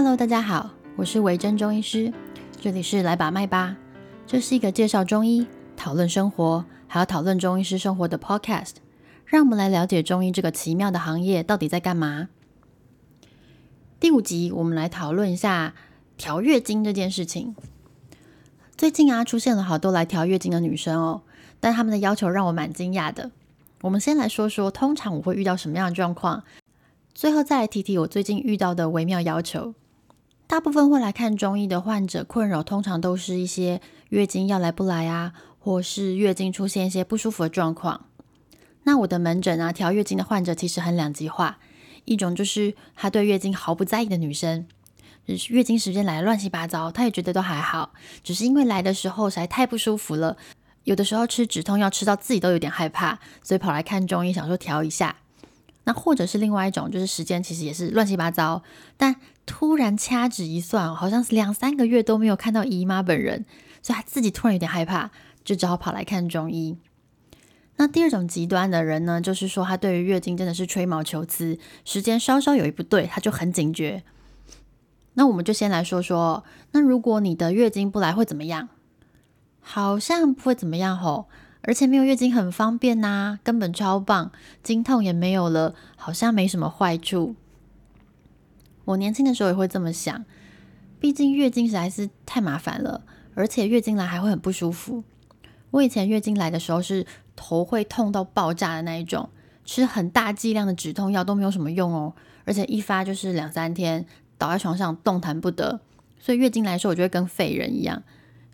Hello，大家好，我是维珍中医师，这里是来把脉吧。这是一个介绍中医、讨论生活，还要讨论中医师生活的 Podcast。让我们来了解中医这个奇妙的行业到底在干嘛。第五集，我们来讨论一下调月经这件事情。最近啊，出现了好多来调月经的女生哦，但他们的要求让我蛮惊讶的。我们先来说说，通常我会遇到什么样的状况。最后再来提提我最近遇到的微妙要求。大部分会来看中医的患者，困扰通常都是一些月经要来不来啊，或是月经出现一些不舒服的状况。那我的门诊啊，调月经的患者其实很两极化，一种就是他对月经毫不在意的女生，月经时间来乱七八糟，他也觉得都还好，只是因为来的时候实在太不舒服了，有的时候吃止痛药吃到自己都有点害怕，所以跑来看中医，想说调一下。那或者是另外一种，就是时间其实也是乱七八糟，但突然掐指一算，好像是两三个月都没有看到姨妈本人，所以他自己突然有点害怕，就只好跑来看中医。那第二种极端的人呢，就是说他对于月经真的是吹毛求疵，时间稍稍有一不对，他就很警觉。那我们就先来说说，那如果你的月经不来会怎么样？好像不会怎么样吼。而且没有月经很方便呐，根本超棒，经痛也没有了，好像没什么坏处。我年轻的时候也会这么想，毕竟月经实在是太麻烦了，而且月经来还会很不舒服。我以前月经来的时候是头会痛到爆炸的那一种，吃很大剂量的止痛药都没有什么用哦，而且一发就是两三天，倒在床上动弹不得。所以月经来的时候，我就会跟废人一样，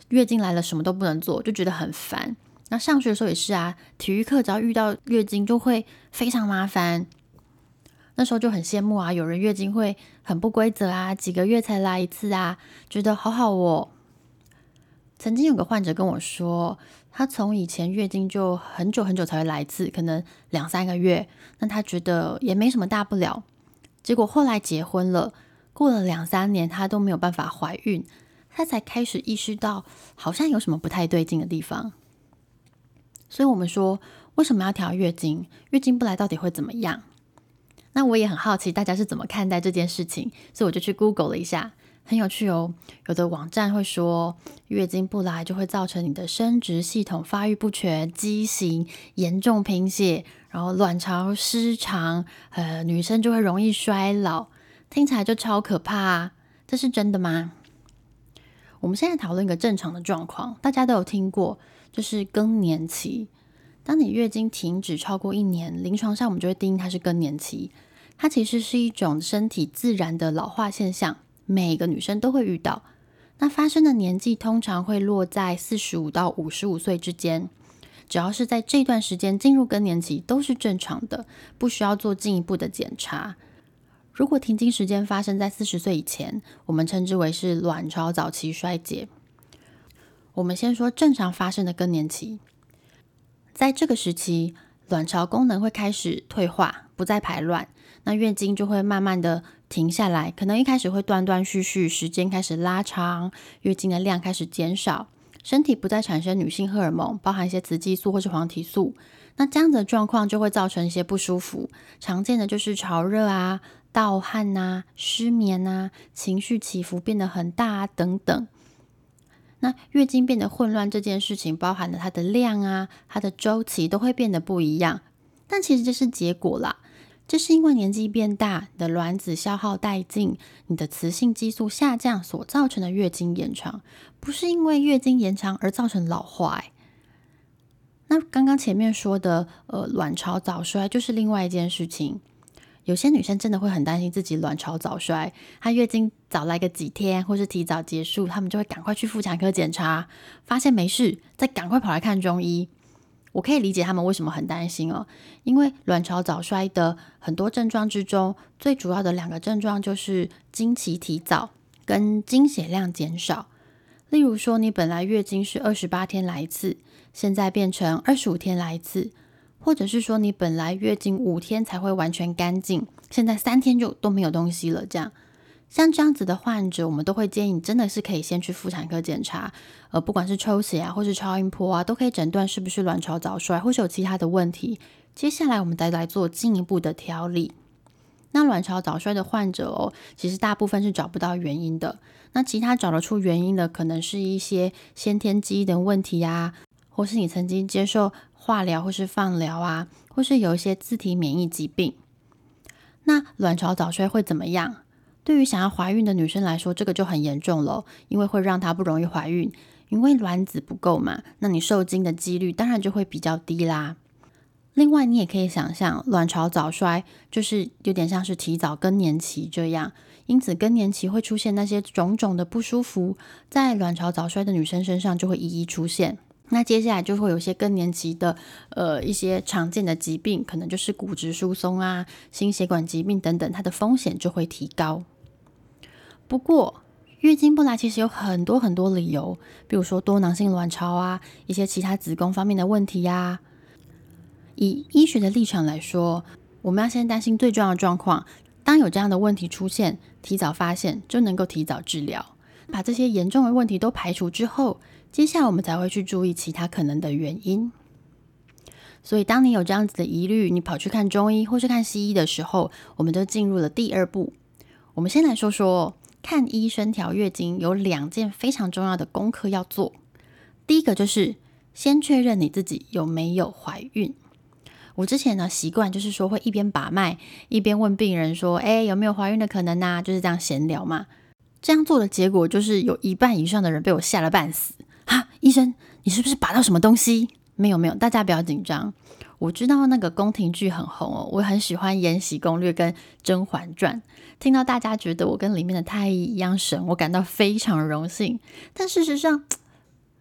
月经来了什么都不能做，就觉得很烦。那上学的时候也是啊，体育课只要遇到月经就会非常麻烦。那时候就很羡慕啊，有人月经会很不规则啊，几个月才来一次啊，觉得好好哦。曾经有个患者跟我说，他从以前月经就很久很久才会来一次，可能两三个月，那他觉得也没什么大不了。结果后来结婚了，过了两三年，他都没有办法怀孕，他才开始意识到好像有什么不太对劲的地方。所以，我们说为什么要调月经？月经不来到底会怎么样？那我也很好奇大家是怎么看待这件事情，所以我就去 Google 了一下，很有趣哦。有的网站会说，月经不来就会造成你的生殖系统发育不全、畸形、严重贫血，然后卵巢失常，呃，女生就会容易衰老，听起来就超可怕。这是真的吗？我们现在讨论一个正常的状况，大家都有听过。就是更年期，当你月经停止超过一年，临床上我们就会定义它是更年期。它其实是一种身体自然的老化现象，每个女生都会遇到。那发生的年纪通常会落在四十五到五十五岁之间。只要是在这段时间进入更年期，都是正常的，不需要做进一步的检查。如果停经时间发生在四十岁以前，我们称之为是卵巢早期衰竭。我们先说正常发生的更年期，在这个时期，卵巢功能会开始退化，不再排卵，那月经就会慢慢的停下来，可能一开始会断断续续，时间开始拉长，月经的量开始减少，身体不再产生女性荷尔蒙，包含一些雌激素或是黄体素，那这样的状况就会造成一些不舒服，常见的就是潮热啊、盗汗呐、失眠啊、情绪起伏变得很大啊等等。那月经变得混乱这件事情，包含了它的量啊，它的周期都会变得不一样。但其实这是结果啦，这是因为年纪变大，你的卵子消耗殆尽，你的雌性激素下降所造成的月经延长，不是因为月经延长而造成老化。那刚刚前面说的，呃，卵巢早衰就是另外一件事情。有些女生真的会很担心自己卵巢早衰，她月经早来个几天，或是提早结束，她们就会赶快去妇产科检查，发现没事，再赶快跑来看中医。我可以理解她们为什么很担心哦，因为卵巢早衰的很多症状之中，最主要的两个症状就是经期提早跟经血量减少。例如说，你本来月经是二十八天来一次，现在变成二十五天来一次。或者是说你本来月经五天才会完全干净，现在三天就都没有东西了。这样，像这样子的患者，我们都会建议你真的是可以先去妇产科检查，呃，不管是抽血啊，或是超音波啊，都可以诊断是不是卵巢早衰，或是有其他的问题。接下来我们再来做进一步的调理。那卵巢早衰的患者哦，其实大部分是找不到原因的。那其他找得出原因的，可能是一些先天基因的问题呀，或是你曾经接受化疗或是放疗啊，或是有一些自体免疫疾病。那卵巢早衰会怎么样？对于想要怀孕的女生来说，这个就很严重了，因为会让她不容易怀孕，因为卵子不够嘛，那你受精的几率当然就会比较低啦。另外，你也可以想象，卵巢早衰就是有点像是提早更年期这样，因此更年期会出现那些种种的不舒服，在卵巢早衰的女生身上就会一一出现。那接下来就会有些更年期的呃一些常见的疾病，可能就是骨质疏松啊、心血管疾病等等，它的风险就会提高。不过，月经不来其实有很多很多理由，比如说多囊性卵巢啊，一些其他子宫方面的问题呀。以医学的立场来说，我们要先担心最重要的状况。当有这样的问题出现，提早发现就能够提早治疗，把这些严重的问题都排除之后，接下来我们才会去注意其他可能的原因。所以，当你有这样子的疑虑，你跑去看中医或是看西医的时候，我们就进入了第二步。我们先来说说看医生调月经有两件非常重要的功课要做。第一个就是先确认你自己有没有怀孕。我之前呢习惯就是说会一边把脉一边问病人说，哎，有没有怀孕的可能呐？就是这样闲聊嘛。这样做的结果就是有一半以上的人被我吓了半死。医生，你是不是把到什么东西？没有没有，大家不要紧张。我知道那个宫廷剧很红哦，我很喜欢《延禧攻略》跟《甄嬛传》。听到大家觉得我跟里面的太医一样神，我感到非常荣幸。但事实上，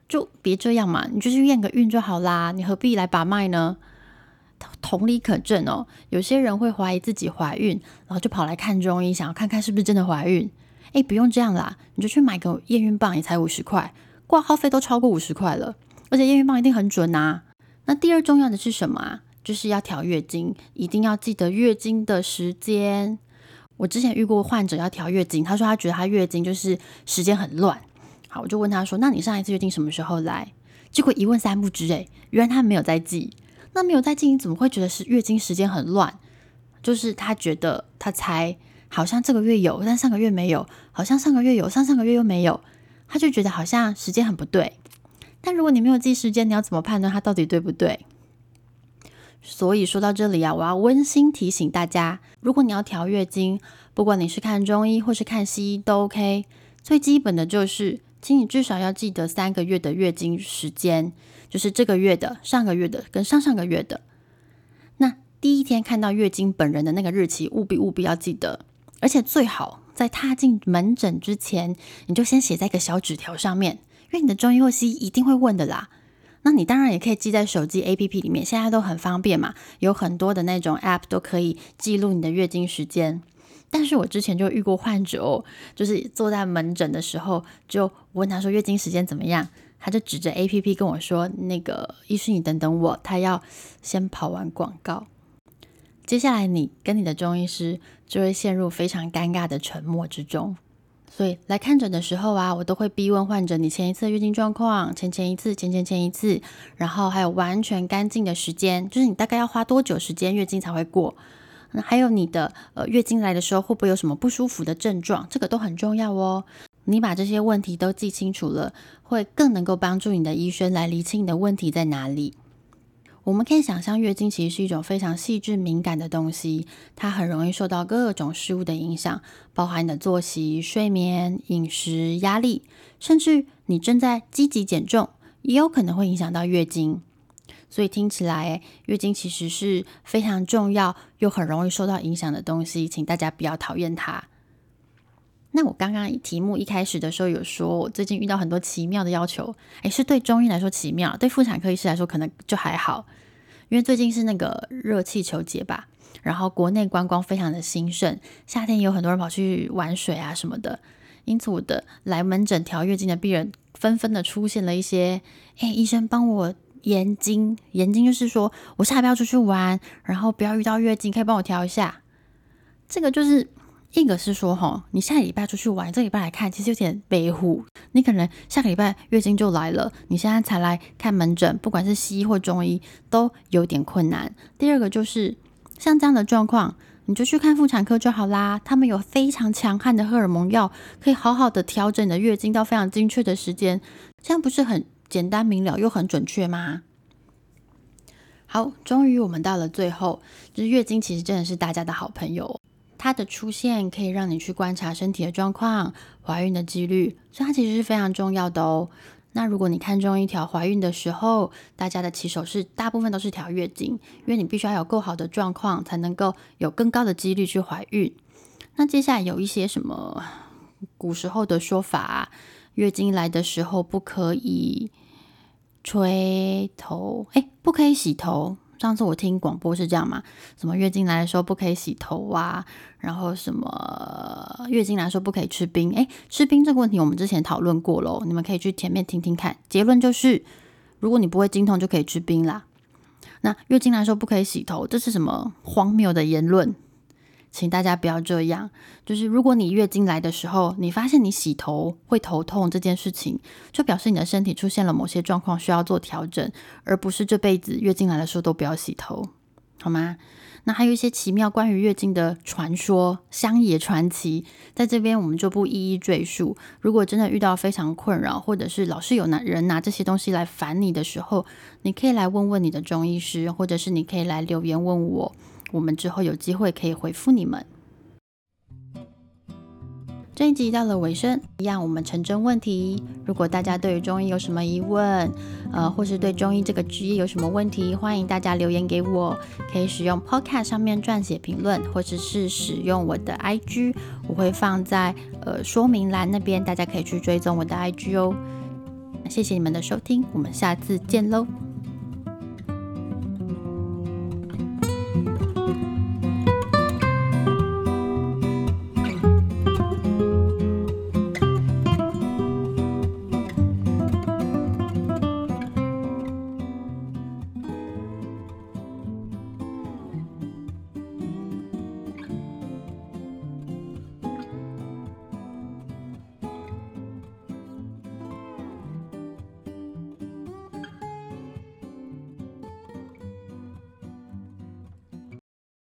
就别这样嘛，你就去验个孕就好啦，你何必来把脉呢？同理可证哦，有些人会怀疑自己怀孕，然后就跑来看中医，想要看看是不是真的怀孕。哎，不用这样啦，你就去买个验孕棒，也才五十块，挂号费都超过五十块了，而且验孕棒一定很准呐。那第二重要的是什么啊？就是要调月经，一定要记得月经的时间。我之前遇过患者要调月经，他说他觉得他月经就是时间很乱。好，我就问他说：“那你上一次月经什么时候来？”结果一问三不知，诶，原来他没有在记。那没有在记，你怎么会觉得是月经时间很乱？就是他觉得他猜好像这个月有，但上个月没有；好像上个月有，上上个月又没有，他就觉得好像时间很不对。但如果你没有记时间，你要怎么判断它到底对不对？所以说到这里啊，我要温馨提醒大家：如果你要调月经，不管你是看中医或是看西医都 OK。最基本的就是，请你至少要记得三个月的月经时间。就是这个月的、上个月的跟上上个月的，那第一天看到月经本人的那个日期，务必务必要记得，而且最好在踏进门诊之前，你就先写在一个小纸条上面，因为你的中医或西医一定会问的啦。那你当然也可以记在手机 APP 里面，现在都很方便嘛，有很多的那种 App 都可以记录你的月经时间。但是我之前就遇过患者哦，就是坐在门诊的时候，就问他说月经时间怎么样。他就指着 A P P 跟我说：“那个医师，你等等我，他要先跑完广告。接下来，你跟你的中医师就会陷入非常尴尬的沉默之中。所以来看诊的时候啊，我都会逼问患者：你前一次月经状况，前前一次，前前前一次，然后还有完全干净的时间，就是你大概要花多久时间月经才会过？那还有你的呃月经来的时候会不会有什么不舒服的症状？这个都很重要哦。”你把这些问题都记清楚了，会更能够帮助你的医生来厘清你的问题在哪里。我们可以想象，月经其实是一种非常细致敏感的东西，它很容易受到各种事物的影响，包含你的作息、睡眠、饮食、压力，甚至你正在积极减重，也有可能会影响到月经。所以听起来，月经其实是非常重要又很容易受到影响的东西，请大家不要讨厌它。那我刚刚题目一开始的时候有说，我最近遇到很多奇妙的要求，诶，是对中医来说奇妙，对妇产科医师来说可能就还好，因为最近是那个热气球节吧，然后国内观光非常的兴盛，夏天有很多人跑去玩水啊什么的，因此我的来门诊调月经的病人纷纷的出现了一些，诶，医生帮我延经，延经就是说我下礼拜要出去玩，然后不要遇到月经，可以帮我调一下，这个就是。一个是说哈，你下礼拜出去玩，这礼拜来看，其实有点悲乎。你可能下个礼拜月经就来了，你现在才来看门诊，不管是西医或中医，都有点困难。第二个就是像这样的状况，你就去看妇产科就好啦。他们有非常强悍的荷尔蒙药，可以好好的调整你的月经到非常精确的时间，这样不是很简单明了又很准确吗？好，终于我们到了最后，就是月经其实真的是大家的好朋友，它的出现可以让你去观察身体的状况、怀孕的几率，所以它其实是非常重要的哦。那如果你看中一条怀孕的时候，大家的起手是大部分都是调月经，因为你必须要有够好的状况，才能够有更高的几率去怀孕。那接下来有一些什么古时候的说法，月经来的时候不可以吹头，哎，不可以洗头。上次我听广播是这样嘛？什么月经来的时候不可以洗头啊？然后什么月经来时候不可以吃冰？诶，吃冰这个问题我们之前讨论过喽，你们可以去前面听听看。结论就是，如果你不会经痛就可以吃冰啦。那月经来说不可以洗头，这是什么荒谬的言论？请大家不要这样。就是如果你月经来的时候，你发现你洗头会头痛这件事情，就表示你的身体出现了某些状况需要做调整，而不是这辈子月经来的时候都不要洗头，好吗？那还有一些奇妙关于月经的传说、乡野传奇，在这边我们就不一一赘述。如果真的遇到非常困扰，或者是老是有拿人拿这些东西来烦你的时候，你可以来问问你的中医师，或者是你可以来留言问我。我们之后有机会可以回复你们。这一集到了尾声，一样我们成真问题。如果大家对于中医有什么疑问，呃，或是对中医这个职业有什么问题，欢迎大家留言给我。可以使用 Podcast 上面撰写评论，或者是使用我的 IG，我会放在呃说明栏那边，大家可以去追踪我的 IG 哦。谢谢你们的收听，我们下次见喽。